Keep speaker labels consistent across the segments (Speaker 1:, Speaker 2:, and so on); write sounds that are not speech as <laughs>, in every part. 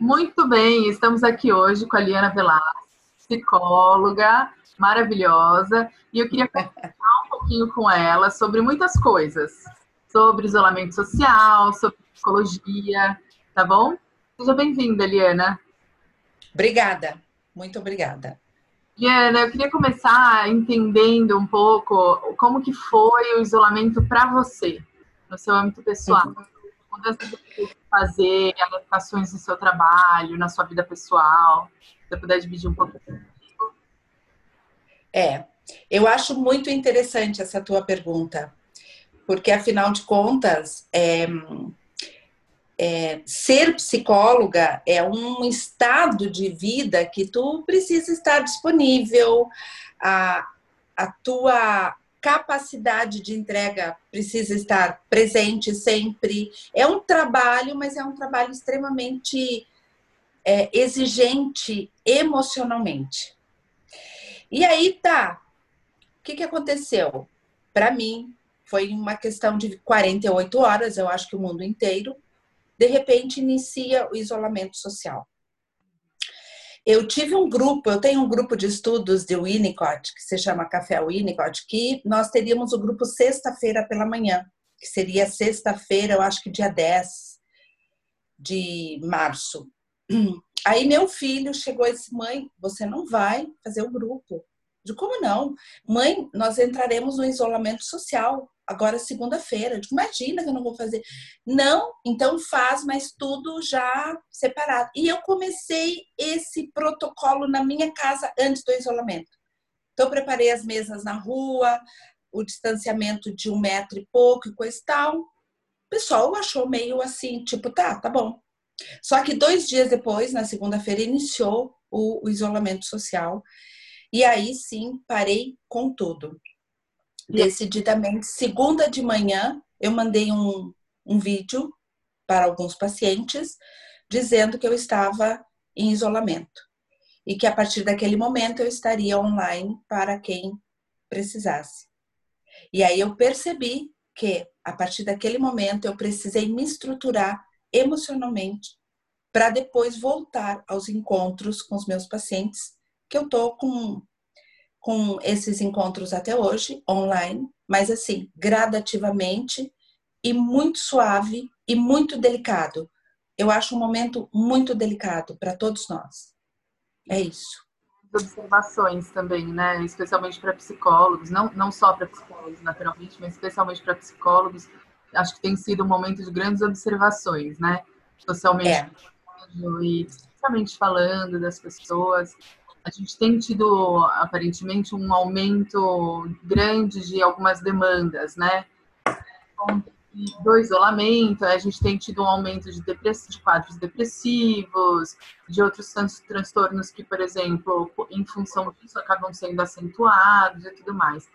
Speaker 1: Muito bem, estamos aqui hoje com a Liana Velasquez, psicóloga maravilhosa, e eu queria conversar um pouquinho com ela sobre muitas coisas, sobre isolamento social, sobre psicologia, tá bom? Seja bem-vinda, Liana.
Speaker 2: Obrigada, muito obrigada.
Speaker 1: Liana, eu queria começar entendendo um pouco como que foi o isolamento para você, no seu âmbito pessoal. Uhum mudança que fazer, adaptações no seu trabalho, na sua vida pessoal? Se você puder dividir um pouco.
Speaker 2: É, eu acho muito interessante essa tua pergunta, porque afinal de contas, é, é, ser psicóloga é um estado de vida que tu precisa estar disponível, a, a tua capacidade de entrega precisa estar presente sempre. É um trabalho, mas é um trabalho extremamente é, exigente emocionalmente. E aí tá. O que, que aconteceu? Para mim, foi uma questão de 48 horas, eu acho que o mundo inteiro. De repente, inicia o isolamento social. Eu tive um grupo, eu tenho um grupo de estudos de Winnicott, que se chama Café Winnicott, que nós teríamos o grupo sexta-feira pela manhã, que seria sexta-feira, eu acho que dia 10 de março. <clears throat> Aí meu filho chegou e disse: Mãe, você não vai fazer o grupo. De como não? Mãe, nós entraremos no isolamento social agora segunda-feira. Imagina que eu não vou fazer. Não, então faz, mas tudo já separado. E eu comecei esse protocolo na minha casa antes do isolamento. Então, preparei as mesas na rua, o distanciamento de um metro e pouco e coisa e tal. O pessoal achou meio assim, tipo, tá, tá bom. Só que dois dias depois, na segunda-feira, iniciou o, o isolamento social. E aí sim, parei com tudo decididamente. Segunda de manhã, eu mandei um, um vídeo para alguns pacientes dizendo que eu estava em isolamento e que a partir daquele momento eu estaria online para quem precisasse. E aí eu percebi que a partir daquele momento eu precisei me estruturar emocionalmente para depois voltar aos encontros com os meus pacientes, que eu tô com com esses encontros até hoje, online, mas assim, gradativamente e muito suave e muito delicado. Eu acho um momento muito delicado para todos nós. É isso.
Speaker 1: Observações também, né? Especialmente para psicólogos, não, não só para psicólogos, naturalmente, mas especialmente para psicólogos. Acho que tem sido um momento de grandes observações, né? Socialmente é. e especialmente falando das pessoas a gente tem tido aparentemente um aumento grande de algumas demandas, né? Do isolamento, a gente tem tido um aumento de, de quadros depressivos, de outros transtornos que, por exemplo, em função disso, acabam sendo acentuados e tudo mais.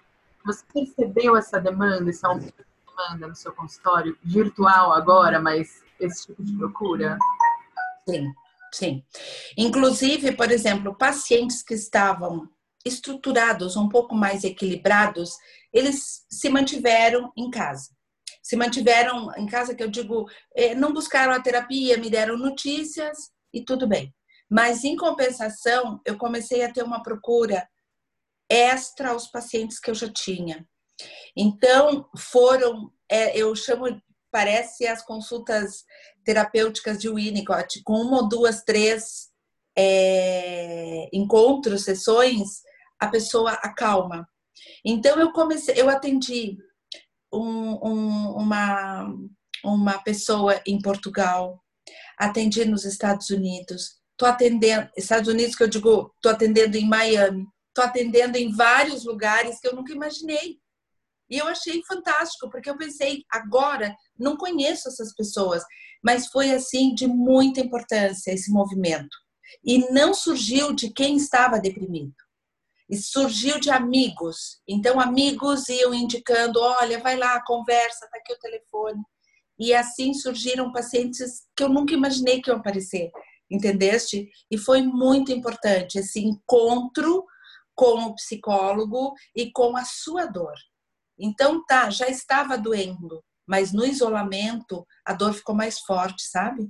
Speaker 1: Você percebeu essa demanda, esse aumento de demanda no seu consultório virtual agora, mas esse tipo de procura?
Speaker 2: Sim, Sim. Inclusive, por exemplo, pacientes que estavam estruturados, um pouco mais equilibrados, eles se mantiveram em casa. Se mantiveram em casa, que eu digo, eh, não buscaram a terapia, me deram notícias e tudo bem. Mas, em compensação, eu comecei a ter uma procura extra aos pacientes que eu já tinha. Então, foram, é, eu chamo parece as consultas terapêuticas de Winnicott, com uma ou duas, três é, encontros, sessões, a pessoa acalma. Então eu comecei, eu atendi um, um, uma, uma pessoa em Portugal, atendi nos Estados Unidos, tô atendendo, Estados Unidos que eu digo, tô atendendo em Miami, tô atendendo em vários lugares que eu nunca imaginei. E eu achei fantástico, porque eu pensei, agora não conheço essas pessoas, mas foi assim de muita importância esse movimento. E não surgiu de quem estava deprimido. E surgiu de amigos. Então, amigos iam indicando: olha, vai lá, conversa, tá aqui o telefone. E assim surgiram pacientes que eu nunca imaginei que iam aparecer, entendeste? E foi muito importante esse encontro com o psicólogo e com a sua dor. Então, tá, já estava doendo, mas no isolamento a dor ficou mais forte, sabe?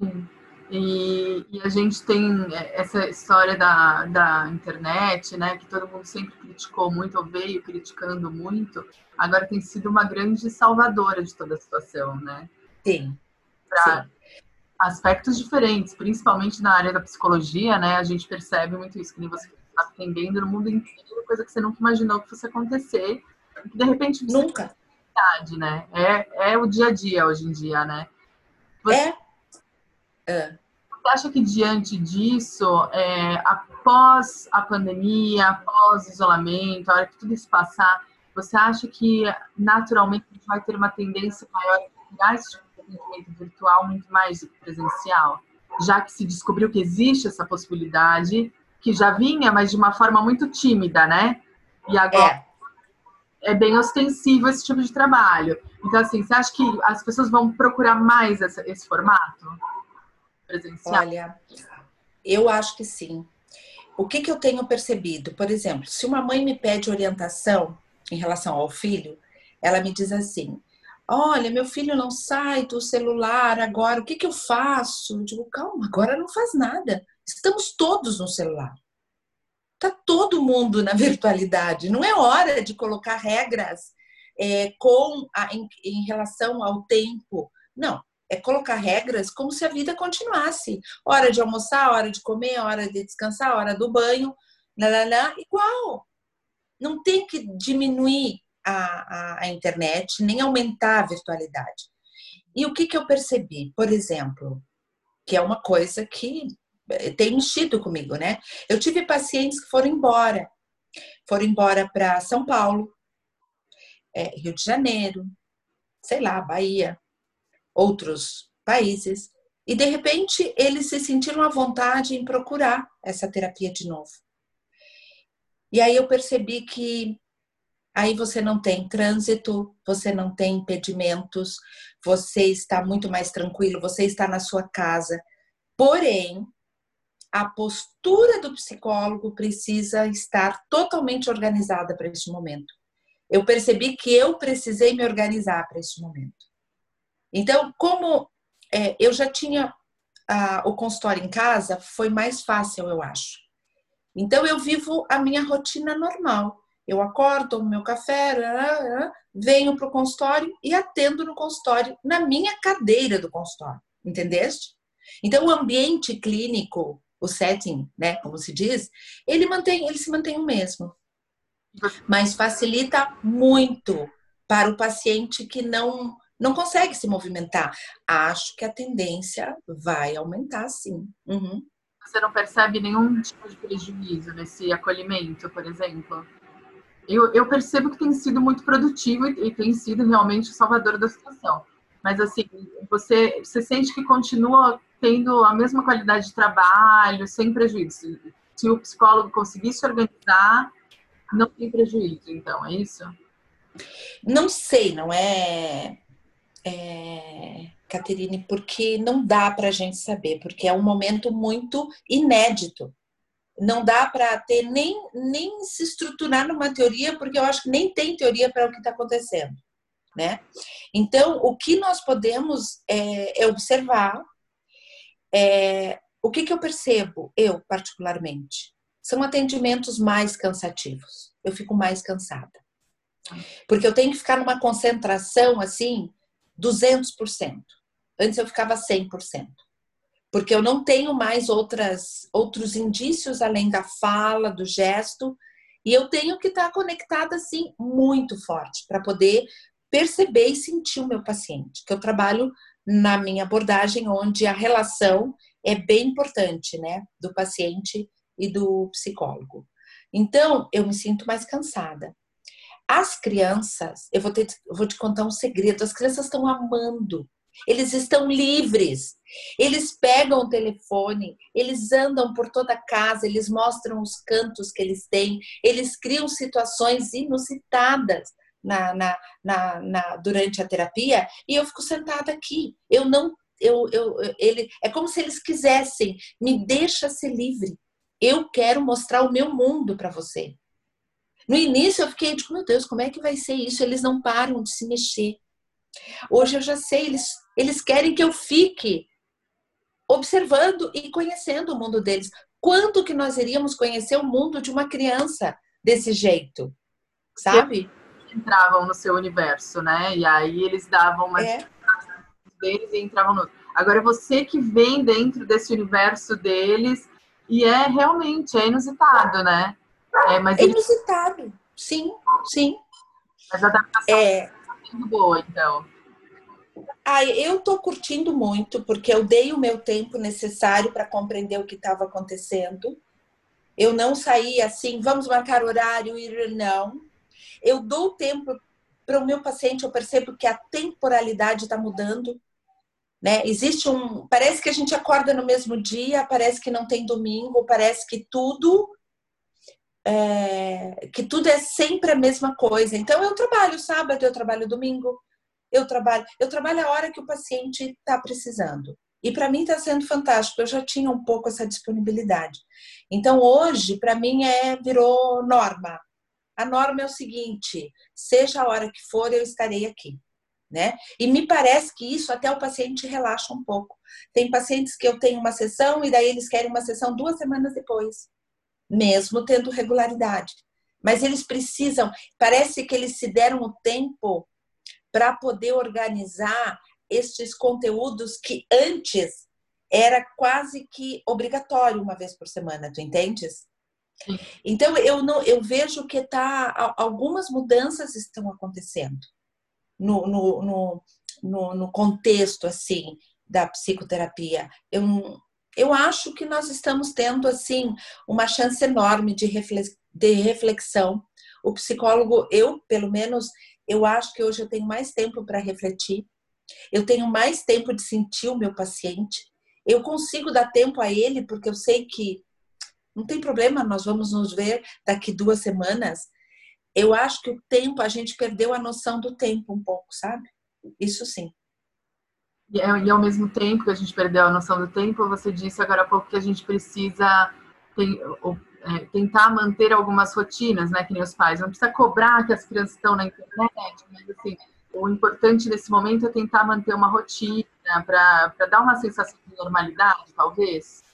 Speaker 1: Sim. E, e, a gente tem essa história da, da internet, né, que todo mundo sempre criticou muito, ou veio criticando muito, agora tem sido uma grande salvadora de toda a situação, né?
Speaker 2: Sim.
Speaker 1: Pra aspectos diferentes, principalmente na área da psicologia, né, a gente percebe muito isso, que você atendendo no mundo inteiro, coisa que você nunca imaginou que fosse acontecer, que de repente...
Speaker 2: Nunca.
Speaker 1: Né? É, é o dia a dia hoje em dia, né?
Speaker 2: Você... É
Speaker 1: é. Você acha que diante disso, é, após a pandemia, após o isolamento, a hora que tudo isso passar, você acha que naturalmente a gente vai ter uma tendência maior a esse tipo de atendimento virtual muito mais do que presencial? Já que se descobriu que existe essa possibilidade, que já vinha, mas de uma forma muito tímida, né? E agora é, é bem ostensivo esse tipo de trabalho. Então, assim, você acha que as pessoas vão procurar mais essa, esse formato?
Speaker 2: presencial? Olha, eu acho que sim. O que, que eu tenho percebido? Por exemplo, se uma mãe me pede orientação em relação ao filho, ela me diz assim: Olha, meu filho não sai do celular agora, o que, que eu faço? Eu digo, calma, agora não faz nada. Estamos todos no celular. Está todo mundo na <laughs> virtualidade. Não é hora de colocar regras é, com a, em, em relação ao tempo. Não, é colocar regras como se a vida continuasse. Hora de almoçar, hora de comer, hora de descansar, hora do banho, lá, igual. Não tem que diminuir a, a, a, internet, nem aumentar a virtualidade. E o que, que eu percebi? Por exemplo, que é uma coisa que tem mexido comigo, né? Eu tive pacientes que foram embora. Foram embora para São Paulo, é, Rio de Janeiro, sei lá, Bahia, outros países, e de repente eles se sentiram à vontade em procurar essa terapia de novo. E aí eu percebi que aí você não tem trânsito, você não tem impedimentos, você está muito mais tranquilo, você está na sua casa. Porém, a postura do psicólogo precisa estar totalmente organizada para este momento. Eu percebi que eu precisei me organizar para este momento. Então, como é, eu já tinha o consultório em casa, foi mais fácil, eu acho. Então, eu vivo a minha rotina normal. Eu acordo, tomo meu café, venho para o consultório e atendo no consultório, na minha cadeira do consultório, entendeste? Então, o ambiente clínico, o setting, né, como se diz, ele mantém, ele se mantém o mesmo. Mas facilita muito para o paciente que não não consegue se movimentar. Acho que a tendência vai aumentar, sim. Uhum.
Speaker 1: Você não percebe nenhum tipo de prejuízo nesse acolhimento, por exemplo? Eu, eu percebo que tem sido muito produtivo e, e tem sido realmente o salvador da situação. Mas, assim, você, você sente que continua tendo a mesma qualidade de trabalho, sem prejuízo. Se o psicólogo conseguir se organizar, não tem prejuízo, então, é isso?
Speaker 2: Não sei, não é é, Caterine, porque não dá para a gente saber, porque é um momento muito inédito. Não dá para ter nem, nem se estruturar numa teoria, porque eu acho que nem tem teoria para o que está acontecendo. Né? Então, o que nós podemos é, é observar. É, o que, que eu percebo, eu particularmente? São atendimentos mais cansativos. Eu fico mais cansada. Porque eu tenho que ficar numa concentração assim, 200%. Antes eu ficava 100%. Porque eu não tenho mais outras, outros indícios além da fala, do gesto, e eu tenho que estar conectada assim muito forte para poder perceber e sentir o meu paciente. Que eu trabalho na minha abordagem onde a relação é bem importante, né, do paciente e do psicólogo. Então, eu me sinto mais cansada. As crianças, eu vou, ter, eu vou te contar um segredo: as crianças estão amando, eles estão livres, eles pegam o telefone, eles andam por toda a casa, eles mostram os cantos que eles têm, eles criam situações inusitadas. Na, na, na, na, durante a terapia e eu fico sentada aqui. Eu não, eu, eu, ele é como se eles quisessem me deixa ser livre. Eu quero mostrar o meu mundo para você. No início eu fiquei, tipo, meu Deus, como é que vai ser isso? Eles não param de se mexer. Hoje eu já sei, eles, eles querem que eu fique observando e conhecendo o mundo deles. Quanto que nós iríamos conhecer o mundo de uma criança desse jeito, sabe?
Speaker 1: Entravam no seu universo, né? E aí eles davam uma é. deles e entravam no. Agora é você que vem dentro desse universo deles e é realmente é inusitado, né?
Speaker 2: É, mas é inusitado, eles... sim, sim.
Speaker 1: Mas a adaptação é, muito boa, então.
Speaker 2: Ah, eu tô curtindo muito, porque eu dei o meu tempo necessário para compreender o que estava acontecendo. Eu não saí assim, vamos marcar horário, ir não. Eu dou tempo para o meu paciente, eu percebo que a temporalidade está mudando. Né? Existe um. Parece que a gente acorda no mesmo dia, parece que não tem domingo, parece que tudo. É, que tudo é sempre a mesma coisa. Então eu trabalho sábado, eu trabalho domingo, eu trabalho, eu trabalho a hora que o paciente está precisando. E para mim está sendo fantástico. Eu já tinha um pouco essa disponibilidade. Então hoje para mim é virou norma. A norma é o seguinte: seja a hora que for, eu estarei aqui. Né? E me parece que isso até o paciente relaxa um pouco. Tem pacientes que eu tenho uma sessão e daí eles querem uma sessão duas semanas depois, mesmo tendo regularidade. Mas eles precisam, parece que eles se deram o tempo para poder organizar estes conteúdos que antes era quase que obrigatório uma vez por semana, tu entendes? Então eu não eu vejo que tá algumas mudanças estão acontecendo no, no, no, no, no contexto assim da psicoterapia. Eu, eu acho que nós estamos tendo assim uma chance enorme de, de reflexão. O psicólogo, eu pelo menos, eu acho que hoje eu tenho mais tempo para refletir. Eu tenho mais tempo de sentir o meu paciente. Eu consigo dar tempo a ele porque eu sei que não tem problema, nós vamos nos ver daqui duas semanas eu acho que o tempo, a gente perdeu a noção do tempo um pouco, sabe? Isso sim.
Speaker 1: E, é, ao mesmo tempo que a gente perdeu a noção do tempo, você disse agora há pouco que a gente precisa é, tentar manter algumas rotinas, né? Que nem os pais. Não precisa cobrar que as crianças estão na internet, mas assim, o importante nesse momento é tentar manter uma rotina para dar uma sensação de normalidade, talvez.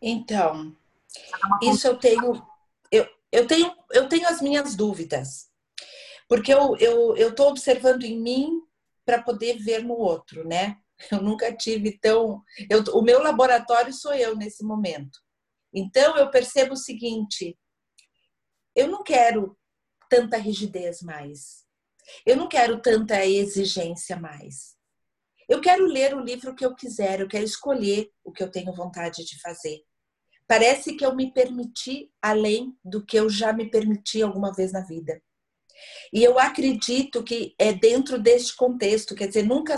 Speaker 2: Então, isso eu tenho, eu, eu tenho, eu tenho as minhas dúvidas, porque eu estou eu, eu observando em mim para poder ver no outro, né? <laughs> Eu nunca tive tão. Eu, o meu laboratório sou eu nesse momento. Então eu percebo o seguinte: eu não quero tanta rigidez mais. Eu não quero tanta exigência mais. Eu quero ler o livro que eu quiser, eu quero escolher o que eu tenho vontade de fazer. Parece que eu me permiti além do que eu já me permiti alguma vez na vida. E eu acredito que é dentro deste contexto, quer dizer, nunca,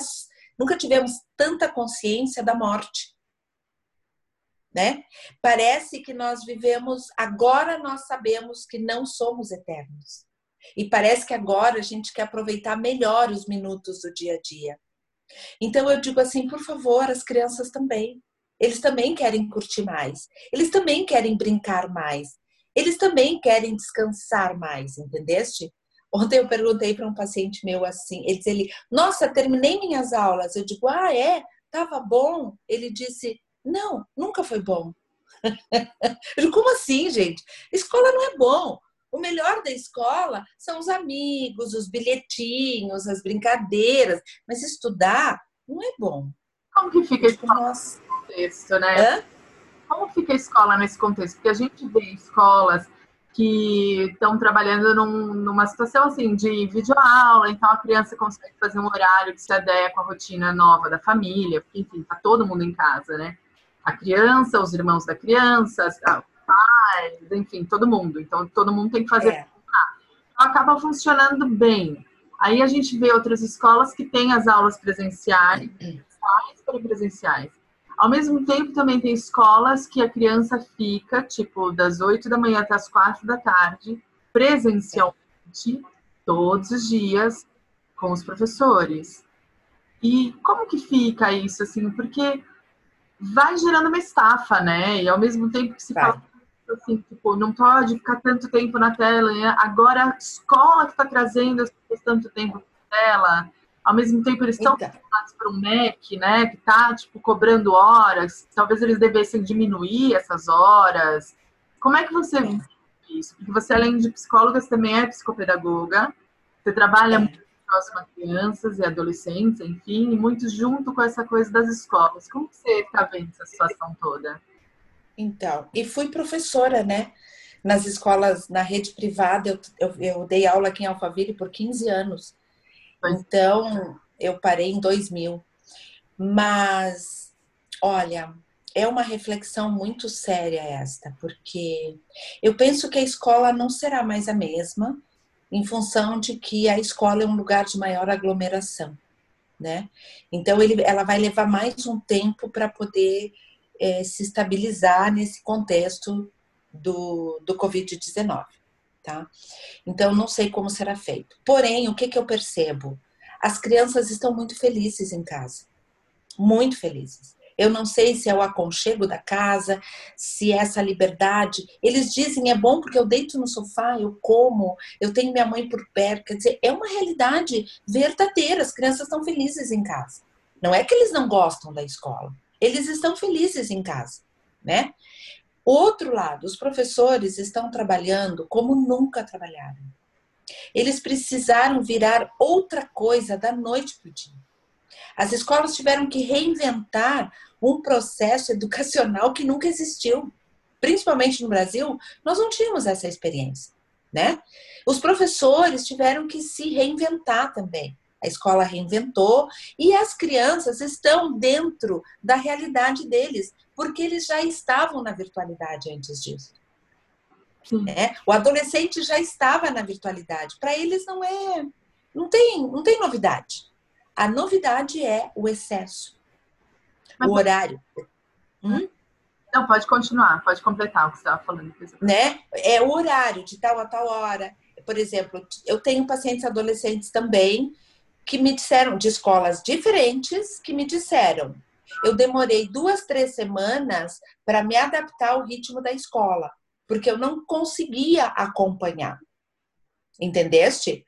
Speaker 2: nunca tivemos tanta consciência da morte. Né? Parece que nós vivemos, agora nós sabemos que não somos eternos. E parece que agora a gente quer aproveitar melhor os minutos do dia a dia. Então eu digo assim, por favor, as crianças também. Eles também querem curtir mais. Eles também querem brincar mais. Eles também querem descansar mais, entendeste? Ontem eu perguntei para um paciente meu assim, ele disse nossa, terminei minhas aulas. Eu digo, ah, é? Tava bom? Ele disse, não, nunca foi bom. <laughs> eu digo, como assim, gente? Escola não é bom. O melhor da escola são os amigos, os bilhetinhos, as brincadeiras, mas estudar não é bom.
Speaker 1: Como que fica isso? Nossa contexto, né? Hã? Como fica a escola nesse contexto? Porque a gente vê escolas que estão trabalhando num, numa situação assim de videoaula, então a criança consegue fazer um horário que se adequa à rotina nova da família, porque enfim, tá todo mundo em casa, né? A criança, os irmãos da criança, pais, enfim, todo mundo. Então todo mundo tem que fazer. É. Então, acaba funcionando bem. Aí a gente vê outras escolas que têm as aulas presenciais, para presenciais. Ao mesmo tempo, também tem escolas que a criança fica, tipo, das 8 da manhã até as 4 da tarde, presencialmente, todos os dias, com os professores. E como que fica isso, assim? Porque vai gerando uma estafa, né? E ao mesmo tempo que se vai. fala assim, tipo, não pode ficar tanto tempo na tela, né? agora a escola que está trazendo as pessoas tanto tempo na tela, ao mesmo tempo eles estão então. por um MEC, né, que está tipo cobrando horas, talvez eles devessem diminuir essas horas. Como é que você é. vê isso? Porque você além de psicóloga, você também é psicopedagoga. Você trabalha é. muito próximo a crianças e adolescentes, enfim, e muito junto com essa coisa das escolas. Como você está vendo essa situação toda?
Speaker 2: Então, e fui professora, né? Nas escolas, na rede privada, eu, eu, eu dei aula aqui em Alphaville por 15 anos. Então, eu parei em 2000. Mas, olha, é uma reflexão muito séria esta, porque eu penso que a escola não será mais a mesma em função de que a escola é um lugar de maior aglomeração, né? Então, ele, ela vai levar mais um tempo para poder é, se estabilizar nesse contexto do, do Covid-19 tá? Então, não sei como será feito. Porém, o que, que eu percebo? As crianças estão muito felizes em casa. Muito felizes. Eu não sei se é o aconchego da casa, se é essa liberdade. Eles dizem é bom porque eu deito no sofá, eu como, eu tenho minha mãe por perto. Quer dizer, é uma realidade verdadeira. As crianças estão felizes em casa. Não é que eles não gostam da escola. Eles estão felizes em casa, né? Outro lado, os professores estão trabalhando como nunca trabalharam. Eles precisaram virar outra coisa da noite para o dia. As escolas tiveram que reinventar um processo <laughs> educacional que nunca existiu. Principalmente no Brasil, nós não tínhamos essa experiência, né? Os professores tiveram que se reinventar também. A escola reinventou e as crianças estão dentro da realidade deles porque eles já estavam na virtualidade antes disso. É, o adolescente já estava na virtualidade. Para eles não é, não tem, não tem novidade. A novidade é o excesso, Mas o horário.
Speaker 1: Hum? Não, pode continuar, pode completar o que você estava falando.
Speaker 2: Né? É o horário de tal a tal hora. Por exemplo, eu tenho pacientes adolescentes também que me disseram, de escolas diferentes, que me disseram: eu demorei duas, três semanas para me adaptar ao ritmo da escola, porque eu não conseguia acompanhar. Entendeste?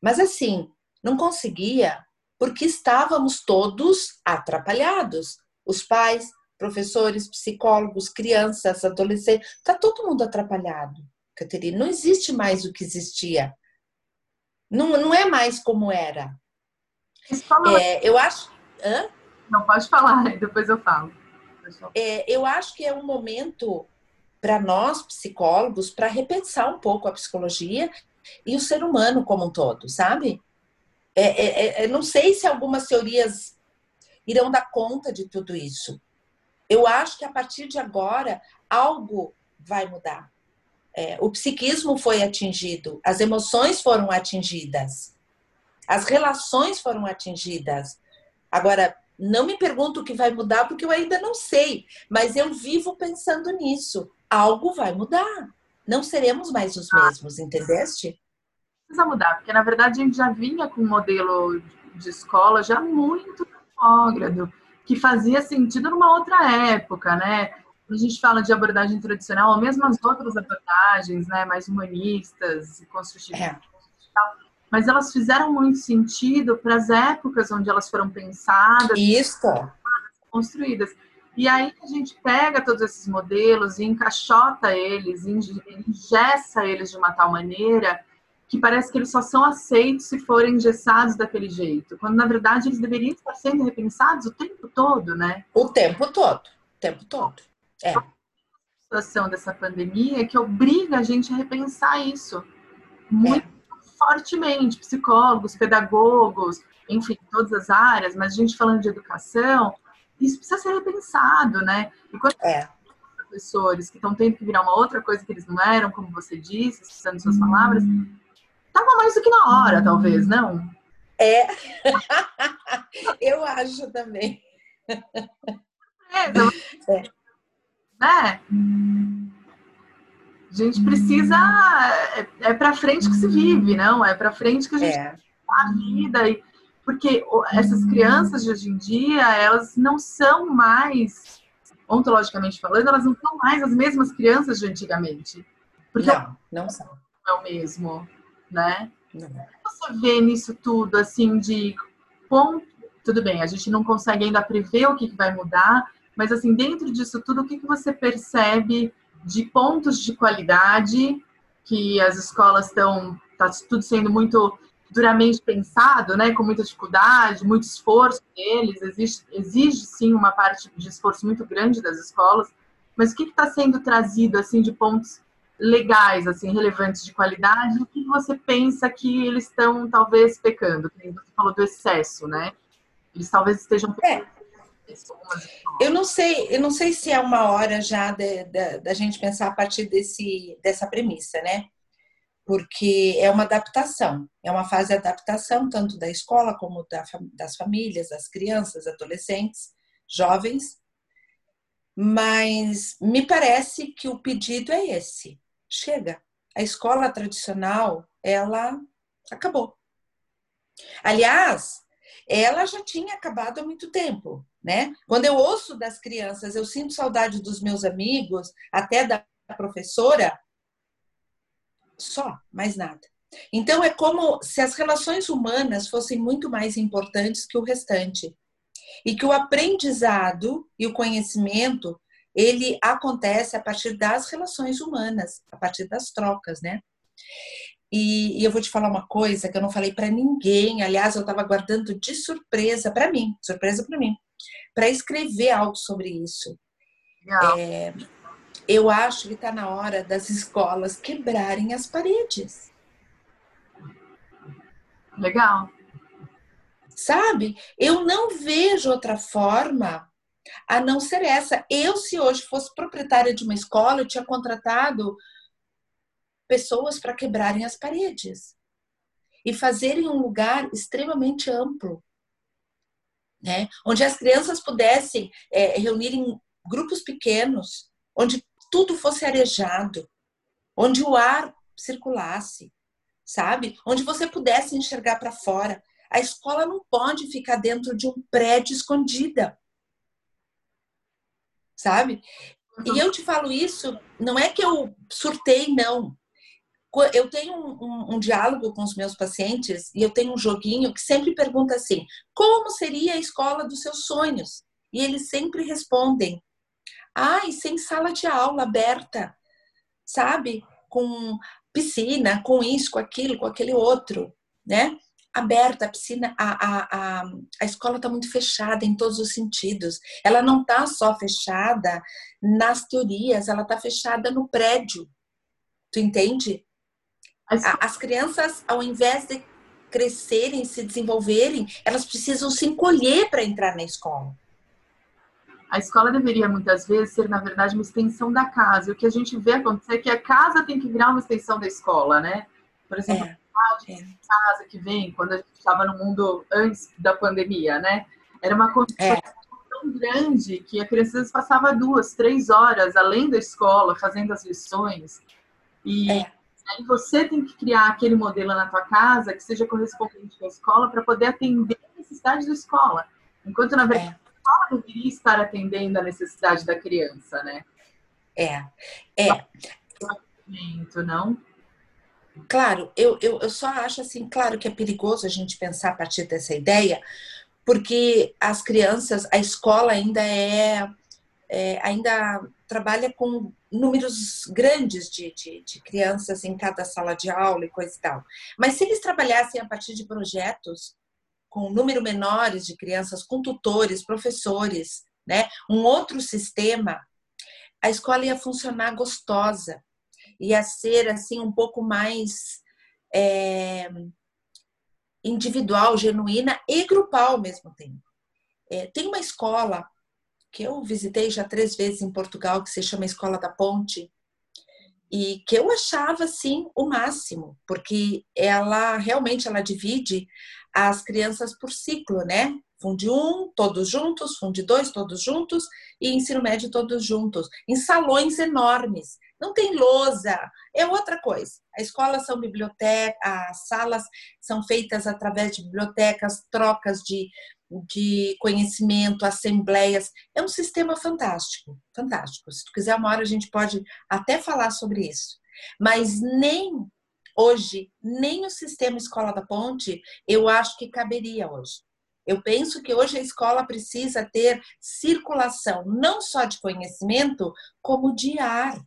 Speaker 2: Mas assim, não conseguia porque estávamos todos atrapalhados. Os pais, professores, psicólogos, crianças, adolescentes, está todo mundo atrapalhado. Caterina, não existe mais o que existia. Não, não é mais como era. É, eu acho. Hã?
Speaker 1: Não, pode falar, <laughs> depois eu falo.
Speaker 2: É, eu acho que é um momento para nós, psicólogos, para repensar um pouco a psicologia e o ser humano como um todo, sabe? É, é, é, não sei se algumas teorias irão dar conta de tudo isso. Eu acho que a partir de agora algo vai mudar. É, o psiquismo foi atingido, as emoções foram atingidas, as relações foram atingidas. Agora, não me pergunto o que vai mudar, porque eu ainda não sei, mas eu vivo pensando nisso. Algo vai mudar. Não seremos mais os mesmos, entendeste?
Speaker 1: Precisa mudar, porque na verdade a gente já vinha com um modelo de escola já muito retrógrado, que fazia sentido numa outra época, né? Quando a gente fala de abordagem tradicional, ou mesmo as outras abordagens, né, mais humanistas e construtivistas, é mas elas fizeram muito sentido para as épocas onde elas foram pensadas,
Speaker 2: Isso.
Speaker 1: construídas. E aí a gente pega todos esses modelos e encaixota eles, engessa eles de uma tal maneira que parece que eles só são aceitos se forem engessados daquele jeito, quando na verdade eles deveriam estar sendo repensados o tempo todo, né?
Speaker 2: O tempo todo, o tempo todo. É. A
Speaker 1: situação dessa pandemia é que obriga a gente a repensar isso. Muito é fortemente, psicólogos, pedagogos, enfim, todas as áreas, mas a gente falando de educação, isso precisa ser repensado, né? E quando é. professores que estão tendo que virar uma outra coisa que eles não eram, como você disse, citando suas palavras, estava mais do que na hora, talvez, não?
Speaker 2: É, <laughs> eu acho também.
Speaker 1: É, então, é. Né? A gente precisa. É, é para frente que se vive, não? É para frente que a gente é. a vida. E, porque essas crianças de hoje em dia, elas não são mais, ontologicamente falando, elas não são mais as mesmas crianças de antigamente.
Speaker 2: Porque não, não são.
Speaker 1: É o mesmo, né? Não. Você vê nisso tudo, assim, de ponto, tudo bem, a gente não consegue ainda prever o que, que vai mudar, mas assim, dentro disso tudo, o que, que você percebe de pontos de qualidade que as escolas estão, está tudo sendo muito duramente pensado, né, com muita dificuldade, muito esforço deles, exige, exige sim uma parte de esforço muito grande das escolas, mas o que está sendo trazido assim de pontos legais, assim, relevantes de qualidade, o que você pensa que eles estão talvez pecando? Você falou do excesso, né? Eles talvez estejam
Speaker 2: é. Eu não sei, eu não sei se é uma hora já da gente pensar a partir desse, dessa premissa, né? Porque é uma adaptação, é uma fase de adaptação tanto da escola como da, das famílias, das crianças, adolescentes, jovens. Mas me parece que o pedido é esse: chega. A escola tradicional, ela acabou. Aliás, ela já tinha acabado há muito tempo, né? Quando eu ouço das crianças, eu sinto saudade dos meus amigos, até da professora, só, mais nada. Então é como se as relações humanas fossem muito mais importantes que o restante. E que o aprendizado e o conhecimento ele acontece a partir das relações humanas, a partir das trocas, né? E, e eu vou te falar uma coisa que eu não falei para ninguém, aliás, eu estava guardando de surpresa para mim, surpresa para mim, para escrever algo sobre isso. É, eu acho que está na hora das escolas quebrarem as paredes.
Speaker 1: Legal.
Speaker 2: Sabe? Eu não vejo outra forma a não ser essa. Eu, se hoje fosse proprietária de uma escola, eu tinha contratado pessoas para quebrarem as paredes e fazerem um lugar extremamente amplo, né? Onde as crianças pudessem é, reunir em grupos pequenos, onde tudo fosse arejado, onde o ar circulasse, sabe? Onde você pudesse enxergar para fora. A escola não pode ficar dentro de um prédio escondida sabe? E eu te falo isso, não é que eu surtei, não. Eu tenho um, um, um, diálogo com os meus pacientes e eu tenho um joguinho que sempre pergunta assim: como seria a escola dos seus sonhos? E eles sempre respondem: ai, sem sala de aula aberta, sabe? Com piscina, com isso, com aquilo, com aquele outro, né? aberta, a piscina, a, a, a, a escola está muito fechada em todos os sentidos. Ela não está só fechada nas teorias, ela está fechada no prédio. Tu entende? As... As crianças, ao invés de crescerem, se desenvolverem, elas precisam se encolher para entrar na escola.
Speaker 1: A escola deveria muitas vezes ser, na verdade, uma extensão da casa. O que a gente vê acontecer é que a casa tem que virar uma extensão da escola, né? Por exemplo, é de é. casa que vem, quando a gente estava no mundo antes da pandemia, né? Era uma construção é. tão grande que a criança passava duas, três horas além da escola, fazendo as lições. E é. Aí você tem que criar aquele modelo na tua casa que seja correspondente com a escola para poder atender a necessidade da escola. Enquanto, na verdade, é. a escola deveria estar atendendo a necessidade da criança, né?
Speaker 2: É. É.
Speaker 1: Não?
Speaker 2: Claro, eu, eu, eu só acho assim, claro que é perigoso a gente pensar a partir dessa ideia, porque as crianças, a escola ainda é, é ainda trabalha com números grandes de, de, de, crianças em cada sala de aula e coisa e tal. Mas se eles trabalhassem a partir de projetos com um número menores de crianças, com tutores, professores, né, um outro sistema, a escola ia funcionar gostosa ia ser assim um pouco mais é, individual, genuína e grupal ao mesmo tempo. É, tem uma escola que eu visitei já três vezes em Portugal que se chama Escola da Ponte e que eu achava assim o máximo, porque ela realmente ela divide as crianças por ciclo, né? Funde um, todos juntos, funde dois, todos juntos, e ensino médio todos juntos, em salões enormes. Não tem lousa, é outra coisa. A escola são bibliotecas, as salas são feitas através de bibliotecas, trocas de, de conhecimento, assembleias. É um sistema fantástico, fantástico. Se tu quiser, uma hora a gente pode até falar sobre isso. Mas nem hoje, nem o sistema Escola da Ponte, eu acho que caberia hoje. Eu penso que hoje a escola precisa ter circulação não só de conhecimento, como de ar,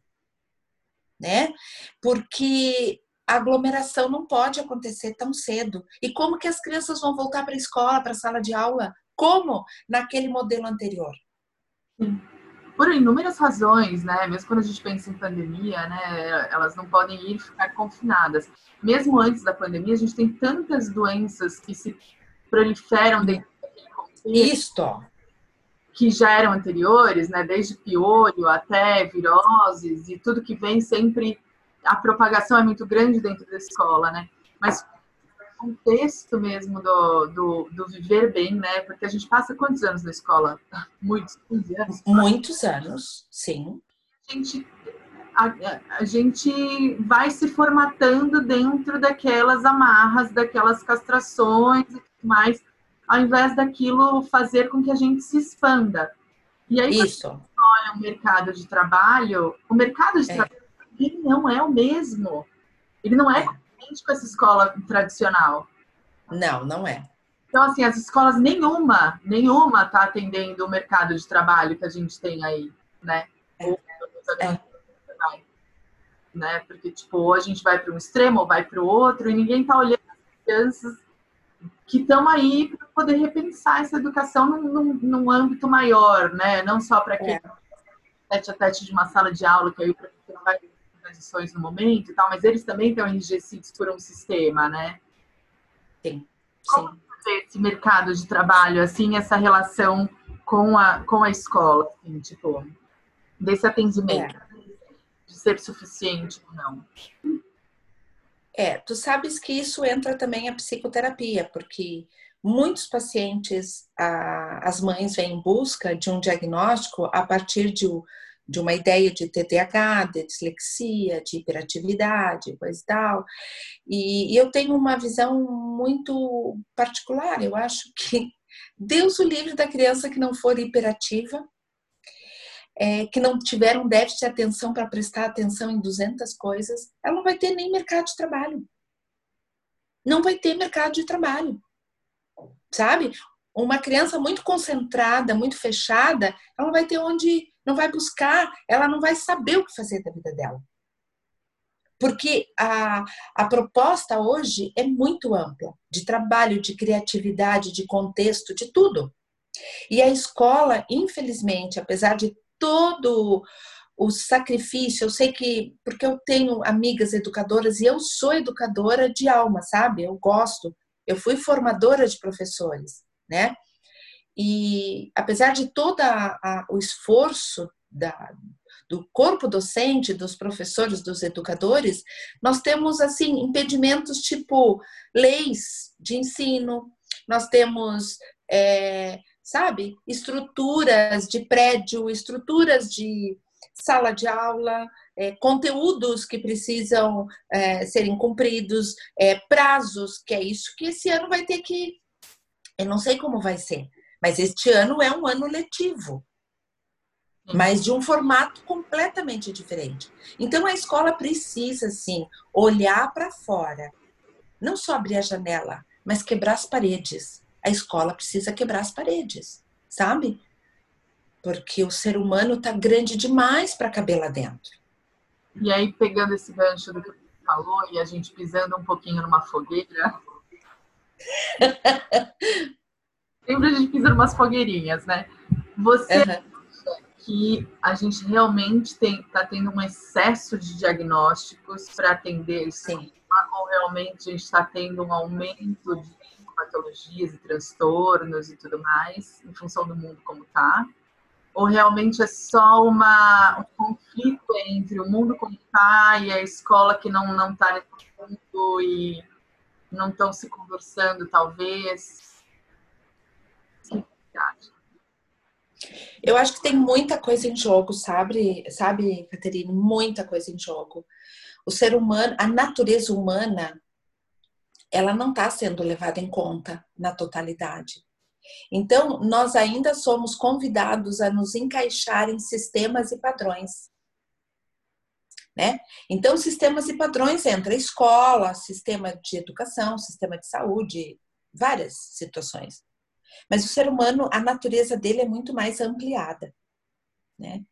Speaker 2: né? Porque a aglomeração não pode acontecer tão cedo. E como que as crianças vão voltar para a escola, para a sala de aula? Como naquele modelo anterior?
Speaker 1: Por inúmeras razões, né? Mesmo quando a gente pensa em pandemia, né? Elas não podem ir ficar confinadas. Mesmo antes da pandemia, a gente tem tantas doenças que se proliferam dentro
Speaker 2: Isto.
Speaker 1: Que já eram anteriores, né? Desde piolho até viroses e tudo que vem sempre. A propagação é muito grande dentro da escola, né? Mas contexto mesmo do, do, do, viver bem, né? Porque a gente passa quantos anos na escola? <laughs> Muitos, 15 anos?
Speaker 2: Muitos anos, sim.
Speaker 1: A gente, a, a, gente vai se formatando dentro daquelas amarras, daquelas castrações e tudo mais, ao invés daquilo fazer com que a gente se expanda. E aí,
Speaker 2: Isso.
Speaker 1: olha o mercado de trabalho, o mercado de é. trabalho não é o mesmo. Ele não é, é com essa escola tradicional.
Speaker 2: Não, não é.
Speaker 1: Então, assim, as escolas nenhuma, nenhuma está atendendo o mercado de trabalho que a gente tem aí, né? É. é. Né? Porque, tipo, ou a gente vai para um extremo ou vai para o outro e ninguém está olhando as crianças que estão aí para poder repensar essa educação num, num, num, âmbito maior, né? Não só para aquele é. tete a tete de uma sala de aula que aí o professor vai transições no momento e tal, mas eles também estão enrijecidos por um sistema, né?
Speaker 2: Sim.
Speaker 1: Como Sim. esse mercado de trabalho, assim, essa relação com a, com a escola, assim, tipo, desse atendimento, é. de ser suficiente ou não?
Speaker 2: É, tu sabes que isso entra também a psicoterapia, porque muitos pacientes, a, as mães vêm em busca de um diagnóstico a partir de, de uma ideia de TDAH, de dislexia, de hiperatividade, coisa e tal. E, e eu tenho uma visão muito particular. Eu acho que Deus o livre da criança que não for hiperativa, é, que não tiver um déficit de atenção para prestar atenção em 200 coisas, ela não vai ter nem mercado de trabalho. Não vai ter mercado de trabalho. Sabe? Uma criança muito concentrada, muito fechada, ela não vai ter onde não vai buscar, ela não vai saber o que fazer da vida dela. Porque a, a proposta hoje é muito ampla de trabalho, de criatividade, de contexto, de tudo. E a escola, infelizmente, apesar de todo o sacrifício, eu sei que, porque eu tenho amigas educadoras e eu sou educadora de alma, sabe? Eu gosto, eu fui formadora de professores, né? E apesar de todo o esforço da, do corpo docente, dos professores, dos educadores, nós temos assim impedimentos tipo leis de ensino, nós temos, é, sabe, estruturas de prédio, estruturas de sala de aula, é, conteúdos que precisam é, serem cumpridos, é, prazos, que é isso que esse ano vai ter que. Eu não sei como vai ser, mas este ano é um ano letivo, mas de um formato completamente diferente. Então a escola precisa, sim, olhar para fora, não só abrir a janela, mas quebrar as paredes. A escola precisa quebrar as paredes, sabe? Porque o ser humano está grande demais para caber lá dentro.
Speaker 1: E aí, pegando esse gancho do que você falou e a gente pisando um pouquinho numa fogueira. <laughs> Sempre a gente pisa umas fogueirinhas, né? Você uhum. acha que a gente realmente está tendo um excesso de diagnósticos para atender? Sim. Ou realmente a gente está tendo um aumento de patologias e transtornos e tudo mais, em função do mundo como está? Ou realmente é só uma, um conflito entre o mundo como está e a escola que não está nesse mundo e não estão se conversando, talvez?
Speaker 2: Eu acho que tem muita coisa em jogo, sabe, sabe, Caterine? Muita coisa em jogo. O ser humano, a natureza humana, ela não está sendo levada em conta na totalidade. Então, nós ainda somos convidados a nos encaixar em sistemas e padrões. Né? Então, sistemas e padrões entra escola, sistema de educação, sistema de saúde, várias situações. Mas o ser humano, a natureza dele é muito mais ampliada, né?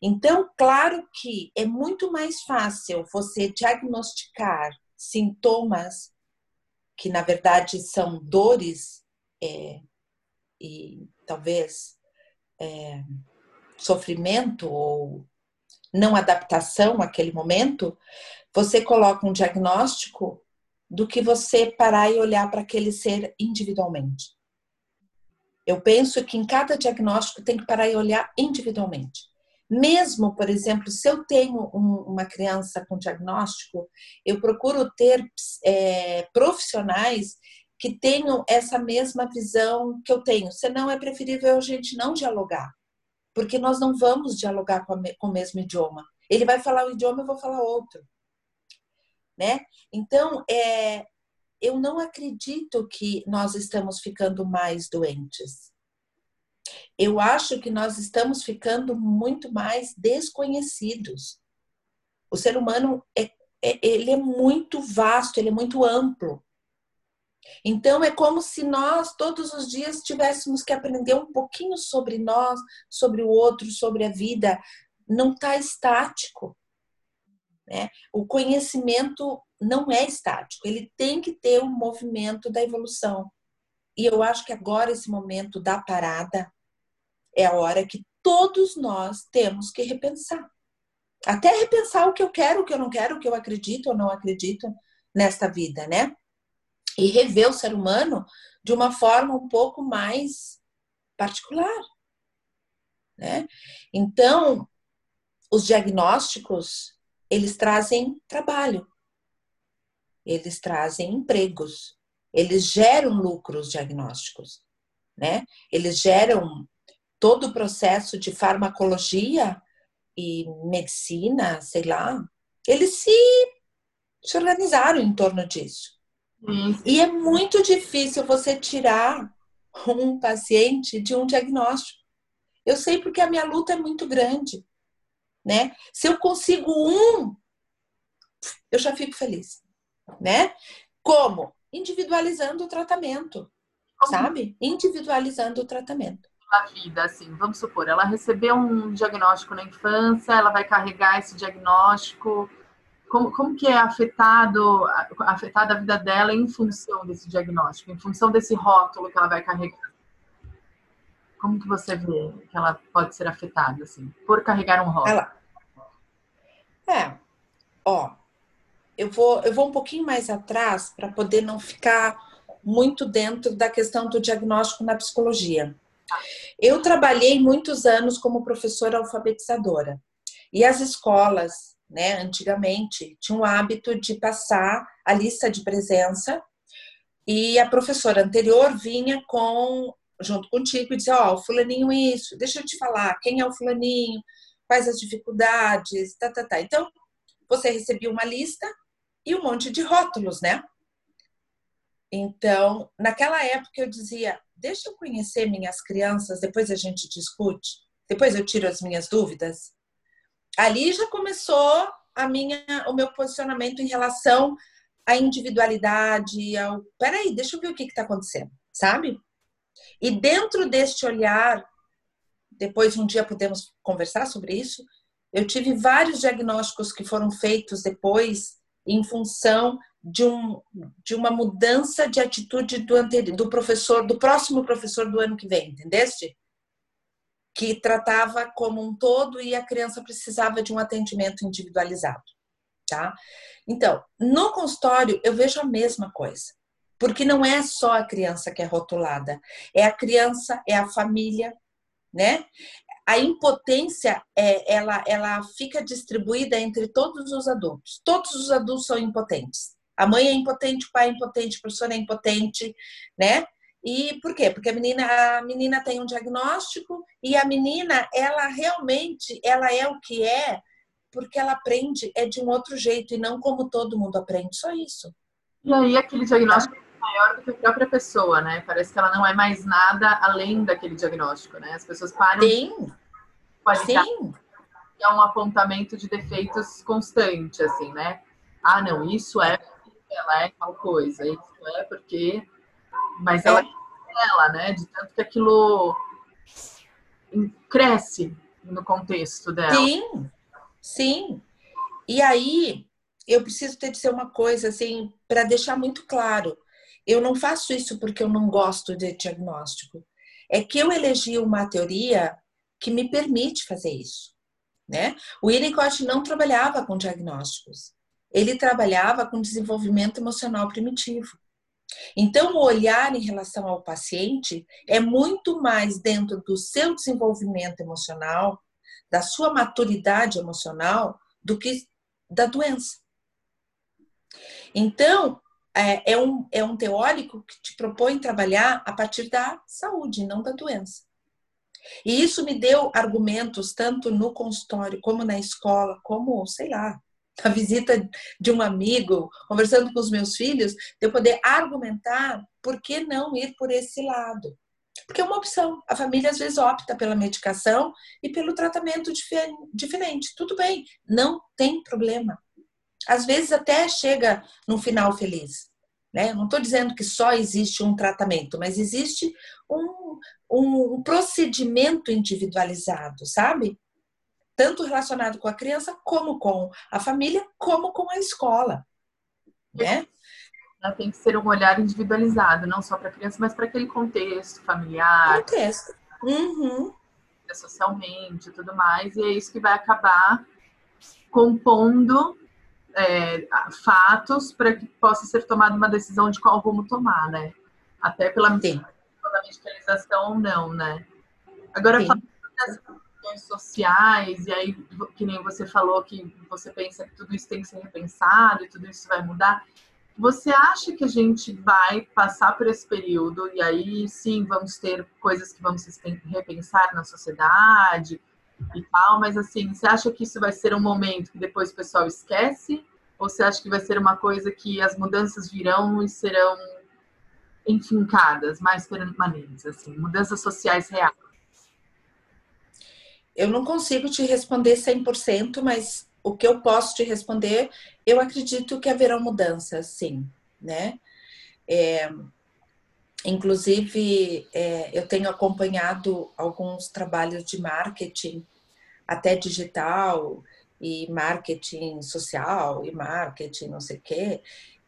Speaker 2: Então, claro que é muito mais fácil você diagnosticar sintomas que, na verdade, são dores é, e talvez é, sofrimento ou não adaptação àquele momento, você coloca um diagnóstico do que você parar e olhar para aquele ser individualmente. Eu penso que em cada diagnóstico tem que parar e olhar individualmente. Mesmo, por exemplo, se eu tenho um, uma criança com diagnóstico, eu procuro ter é, profissionais que tenham essa mesma visão que eu tenho. Senão é preferível a gente não dialogar, porque nós não vamos dialogar com, com o mesmo idioma. Ele vai falar um idioma, eu vou falar outro né? Então, é, eu não acredito que nós estamos ficando mais doentes. Eu acho que nós estamos ficando muito mais desconhecidos. O ser humano é, é, ele é muito vasto, ele é muito amplo. Então é como se nós todos os dias tivéssemos que aprender um pouquinho sobre nós, sobre o outro, sobre a vida. Não está estático. Né? O conhecimento não é estático, ele tem que ter um movimento da evolução. E eu acho que agora, esse momento da parada, é a hora que todos nós temos que repensar. Até repensar o que eu quero, o que eu não quero, o que eu acredito ou não acredito nesta vida, né? E rever o ser humano de uma forma um pouco mais particular, né? Então, os diagnósticos eles trazem trabalho, eles trazem empregos, eles geram lucros diagnósticos, né? Eles geram todo o processo de farmacologia e medicina, sei lá, eles se, se organizaram em torno disso. Hum. E é muito difícil você tirar um paciente de um diagnóstico. Eu sei porque a minha luta é muito grande né? Se eu consigo um, eu já fico feliz, né? Como? Individualizando o tratamento, Como? sabe? Individualizando o tratamento.
Speaker 1: A vida, assim, vamos supor, ela recebeu um diagnóstico na infância, ela vai carregar esse diagnóstico. Como, como que é afetado, afetada a vida dela em função desse diagnóstico, em função desse rótulo que ela vai carregar? Como que você vê que ela pode ser afetada, assim, por carregar um rótulo? Ela,
Speaker 2: é, ó, eu vou, eu vou um pouquinho mais atrás para poder não ficar muito dentro da questão do diagnóstico na psicologia. Eu trabalhei muitos anos como professora alfabetizadora e as escolas, né, antigamente, tinham o hábito de passar a lista de presença e a professora anterior vinha com junto contigo e dizia, ó, oh, fulaninho isso, deixa eu te falar, quem é o fulaninho, quais as dificuldades, tá, tá, tá. Então, você recebia uma lista e um monte de rótulos, né? Então, naquela época eu dizia, deixa eu conhecer minhas crianças, depois a gente discute, depois eu tiro as minhas dúvidas. Ali já começou a minha, o meu posicionamento em relação à individualidade, ao, peraí, deixa eu ver o que está acontecendo, sabe? E dentro deste olhar depois um dia podemos conversar sobre isso. Eu tive vários diagnósticos que foram feitos depois em função de, um, de uma mudança de atitude do, anterior, do professor, do próximo professor do ano que vem, entendeste? Que tratava como um todo e a criança precisava de um atendimento individualizado, tá? Então, no consultório eu vejo a mesma coisa, porque não é só a criança que é rotulada, é a criança, é a família, né? A impotência, é, ela, ela fica distribuída entre todos os adultos. Todos os adultos são impotentes. A mãe é impotente, o pai é impotente, o professor é impotente, né? E por quê? Porque a menina, a menina tem um diagnóstico e a menina, ela realmente, ela é o que é porque ela aprende é de um outro jeito e não como todo mundo aprende, só isso.
Speaker 1: E aí aquele diagnóstico maior do que a própria pessoa, né? Parece que ela não é mais nada além daquele diagnóstico, né? As pessoas param.
Speaker 2: Sim. Sim.
Speaker 1: É um apontamento de defeitos constante, assim, né? Ah, não, isso é porque ela é tal coisa, isso é porque. Mas ela, é. dela, né? De tanto que aquilo cresce no contexto dela.
Speaker 2: Sim, sim. E aí, eu preciso te dizer uma coisa, assim, para deixar muito claro. Eu não faço isso porque eu não gosto de diagnóstico. É que eu elegi uma teoria que me permite fazer isso. Né? O Winnicott não trabalhava com diagnósticos. Ele trabalhava com desenvolvimento emocional primitivo. Então, o olhar em relação ao paciente é muito mais dentro do seu desenvolvimento emocional, da sua maturidade emocional, do que da doença. Então, é, é, um, é um teórico que te propõe trabalhar a partir da saúde, não da doença. E isso me deu argumentos tanto no consultório, como na escola, como, sei lá, <laughs> a visita de um amigo, conversando com os meus filhos, de eu poder argumentar por que não ir por esse lado. Porque é uma opção. A família às vezes opta pela medicação e pelo tratamento diferente. Tudo bem, não tem problema. Às vezes até chega num final feliz. Né? Não estou dizendo que só existe um tratamento, mas existe um, um procedimento individualizado, sabe? tanto relacionado com a criança, como com a família, como com a escola. Né?
Speaker 1: Tem que ser um olhar individualizado, não só para a criança, mas para aquele contexto familiar.
Speaker 2: Contexto. Uhum.
Speaker 1: Socialmente e tudo mais. E é isso que vai acabar compondo é, fatos para que possa ser tomada uma decisão de qual rumo tomar, né? Até pela, pela medicalização ou não, né? Agora, Sim. falando dessa questões sociais, e aí, que nem você falou, que você pensa que tudo isso tem que ser repensado e tudo isso vai mudar. Você acha que a gente vai passar por esse período e aí sim vamos ter coisas que vamos repensar na sociedade e tal, mas assim, você acha que isso vai ser um momento que depois o pessoal esquece? Ou você acha que vai ser uma coisa que as mudanças virão e serão enfincadas, mais permanentes, assim, mudanças sociais reais?
Speaker 2: Eu não consigo te responder 100%, mas o que eu posso te responder, eu acredito que haverá mudanças, sim, né? É, inclusive, é, eu tenho acompanhado alguns trabalhos de marketing, até digital, e marketing social, e marketing não sei o quê,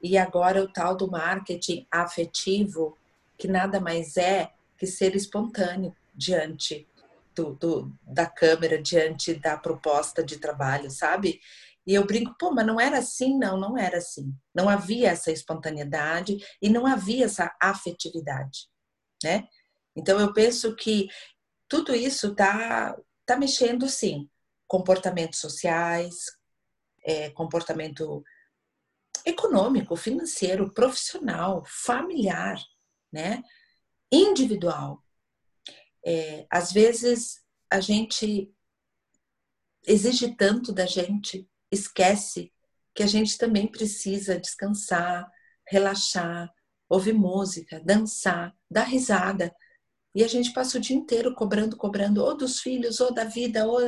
Speaker 2: e agora o tal do marketing afetivo, que nada mais é que ser espontâneo diante do, do, da câmera diante da proposta de trabalho, sabe? E eu brinco, pô, mas não era assim? Não, não era assim. Não havia essa espontaneidade e não havia essa afetividade, né? Então eu penso que tudo isso tá, tá mexendo, sim. Comportamentos sociais, é, comportamento econômico, financeiro, profissional, familiar, né? Individual. É, às vezes a gente exige tanto da gente, esquece que a gente também precisa descansar, relaxar, ouvir música, dançar, dar risada. E a gente passa o dia inteiro cobrando, cobrando, ou dos filhos, ou da vida, ou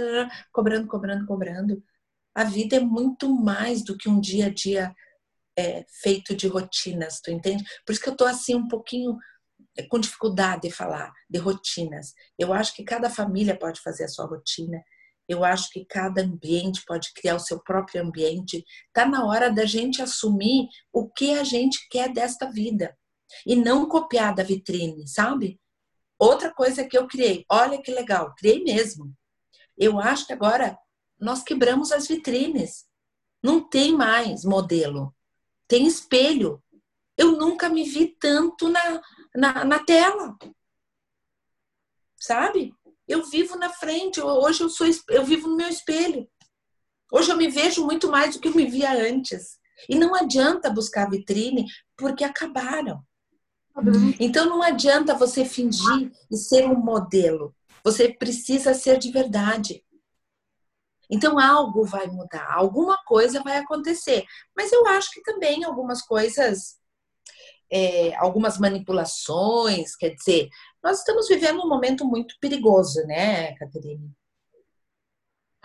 Speaker 2: cobrando, cobrando, cobrando. A vida é muito mais do que um dia a dia é, feito de rotinas, tu entende? Por isso que eu tô assim um pouquinho é com dificuldade de falar de rotinas. Eu acho que cada família pode fazer a sua rotina. Eu acho que cada ambiente pode criar o seu próprio ambiente. Tá na hora da gente assumir o que a gente quer desta vida e não copiar da vitrine, sabe? Outra coisa que eu criei, olha que legal, criei mesmo. Eu acho que agora nós quebramos as vitrines. Não tem mais modelo, tem espelho. Eu nunca me vi tanto na, na, na tela. Sabe? Eu vivo na frente, hoje eu sou eu vivo no meu espelho. Hoje eu me vejo muito mais do que eu me via antes. E não adianta buscar vitrine porque acabaram. Então não adianta você fingir e ser um modelo. Você precisa ser de verdade. Então algo vai mudar, alguma coisa vai acontecer. Mas eu acho que também algumas coisas é, algumas manipulações, quer dizer, nós estamos vivendo um momento muito perigoso, né, Caterine?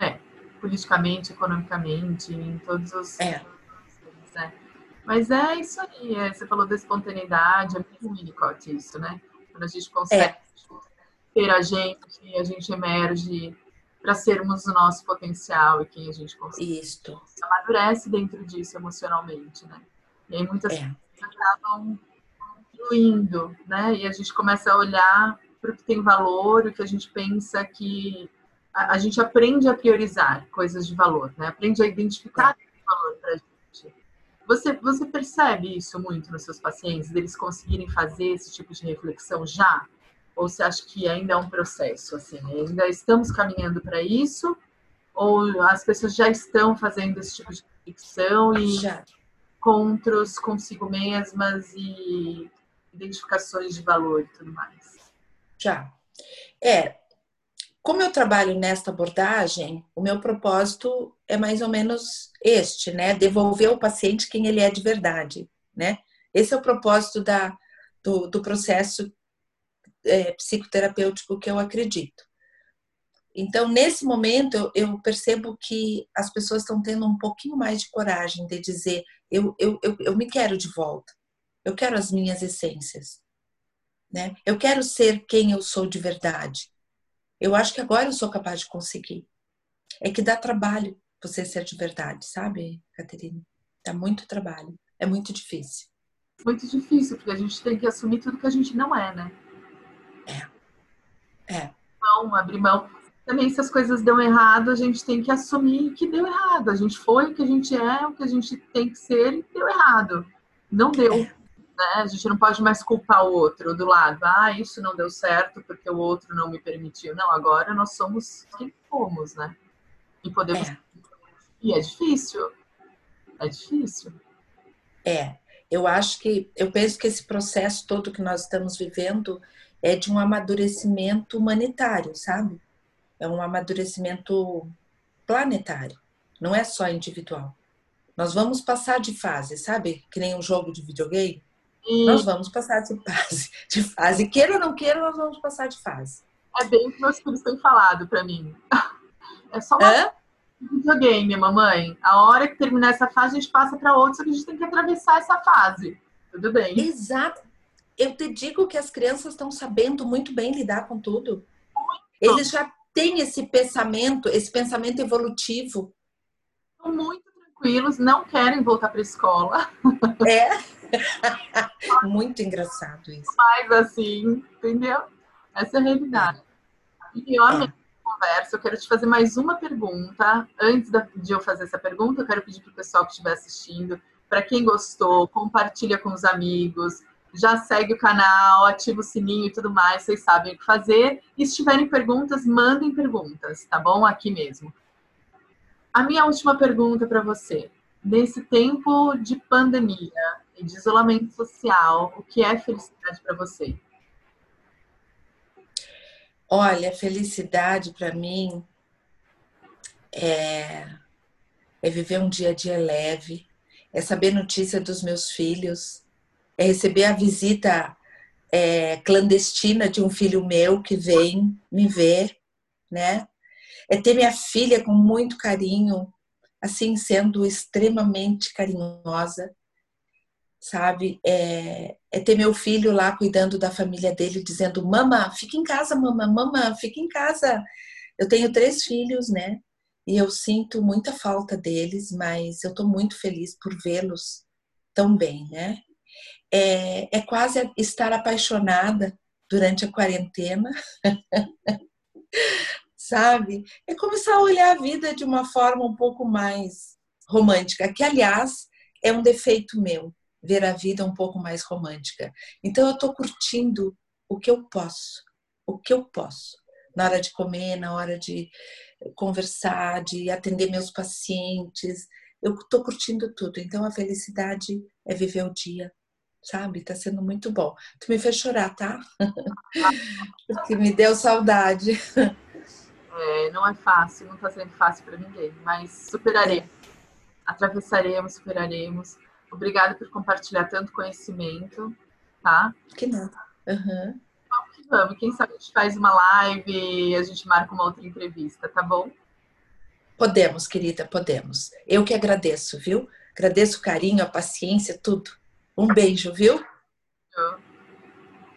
Speaker 1: É, politicamente, economicamente, em todos os.
Speaker 2: É.
Speaker 1: Né? Mas é isso aí, é, você falou da espontaneidade, é muito Winnicott isso, né? Quando a gente consegue é. ter a gente, a gente emerge para sermos o nosso potencial e quem a gente consegue.
Speaker 2: Isso.
Speaker 1: Amadurece dentro disso emocionalmente, né? E aí muitas é. pessoas acabam fluindo, né? E a gente começa a olhar para o que tem valor, o que a gente pensa que a, a, gente aprende a priorizar coisas de valor, né? Aprende a identificar é. valor para a gente. Você, você percebe isso muito nos seus pacientes, deles conseguirem fazer esse tipo de reflexão já? Ou você acha que ainda é um processo, assim, ainda estamos caminhando para isso? Ou as pessoas já estão fazendo esse tipo de reflexão e já. encontros consigo mesmas e identificações de valor e tudo mais?
Speaker 2: Já. É, como eu trabalho nesta abordagem, o meu propósito é mais ou menos este, né? Devolver ao paciente quem ele é de verdade, né? Esse é o propósito da, do, do processo é, psicoterapêutico que eu acredito. Então, nesse momento, eu, eu, percebo que as pessoas estão tendo um pouquinho mais de coragem de dizer: eu, eu, eu, eu me quero de volta, eu quero as minhas essências, né? eu quero ser quem eu sou de verdade. Eu acho que agora eu sou capaz de conseguir. É que dá trabalho você ser de verdade, sabe, Caterina? Dá muito trabalho, é muito difícil.
Speaker 1: Muito difícil, porque a gente tem que assumir tudo que a gente não é, né?
Speaker 2: É. É.
Speaker 1: Não, abrir mão. Também, se as coisas dão errado, a gente tem que assumir que deu errado. A gente foi o que a gente é, o que a gente tem que ser e deu errado. Não deu. É. Né? A gente não pode mais culpar o outro do lado. Ah, isso não deu certo porque o outro não me permitiu. Não, agora nós somos quem fomos, né? E podemos. É. E é difícil. É difícil.
Speaker 2: É. Eu acho que, eu penso que esse processo todo que nós estamos vivendo é de um amadurecimento humanitário, sabe? É um amadurecimento planetário, não é só individual. Nós vamos passar de fase, sabe? Que nem um jogo de videogame. E... Nós vamos passar de fase, <laughs> de fase. Queira ou não queira, nós vamos passar de fase.
Speaker 1: É bem o que meus filhos têm falado para mim. <laughs> É só uma Hã? videogame, mamãe. A hora que terminar essa fase, a gente passa para outra, só que a gente tem que atravessar essa fase. Tudo bem.
Speaker 2: Exato eu te digo que as crianças estão sabendo muito bem lidar com tudo. Eles já têm esse pensamento, esse pensamento evolutivo.
Speaker 1: Muito tranquilos, não querem voltar para a escola.
Speaker 2: É. <laughs> muito engraçado isso.
Speaker 1: Mas assim, entendeu? Essa é a realidade. E eu amei é. a conversa. Eu quero te fazer mais uma pergunta. Antes de eu fazer essa pergunta, eu quero pedir para o pessoal que estiver assistindo, para quem gostou, compartilha com os amigos, já segue o canal, ativa o sininho e tudo mais, vocês sabem o que fazer. E se tiverem perguntas, mandem perguntas, tá bom? Aqui mesmo. A minha última pergunta para você. Nesse tempo de pandemia e de isolamento social, o que é felicidade para você?
Speaker 2: Olha, felicidade para mim é, é viver um dia a dia leve, é saber notícia dos meus filhos, é receber a visita é, clandestina de um filho meu que vem me ver, né? É ter minha filha com muito carinho, assim, sendo extremamente carinhosa, sabe? É, é ter meu filho lá cuidando da família dele, dizendo: Mama, fica em casa, mama, mama, fica em casa. Eu tenho três filhos, né? E eu sinto muita falta deles, mas eu estou muito feliz por vê-los tão bem, né? é, é quase estar apaixonada durante a quarentena. <laughs> Sabe? É começar a olhar a vida de uma forma um pouco mais romântica, que aliás é um defeito meu, ver a vida um pouco mais romântica. Então eu estou curtindo o que eu posso, o que eu posso, na hora de comer, na hora de conversar, de atender meus pacientes. Eu estou curtindo tudo. Então a felicidade é viver o dia sabe? Tá sendo muito bom. Tu me fez chorar, tá? <laughs> Porque me deu saudade. <laughs>
Speaker 1: É, não é fácil, não tá sendo fácil para ninguém, mas superaremos. Atravessaremos, superaremos. Obrigada por compartilhar tanto conhecimento, tá?
Speaker 2: Que nada. Uhum.
Speaker 1: Vamos que vamos. Quem sabe a gente faz uma live e a gente marca uma outra entrevista, tá bom?
Speaker 2: Podemos, querida, podemos. Eu que agradeço, viu? Agradeço o carinho, a paciência, tudo. Um beijo, viu?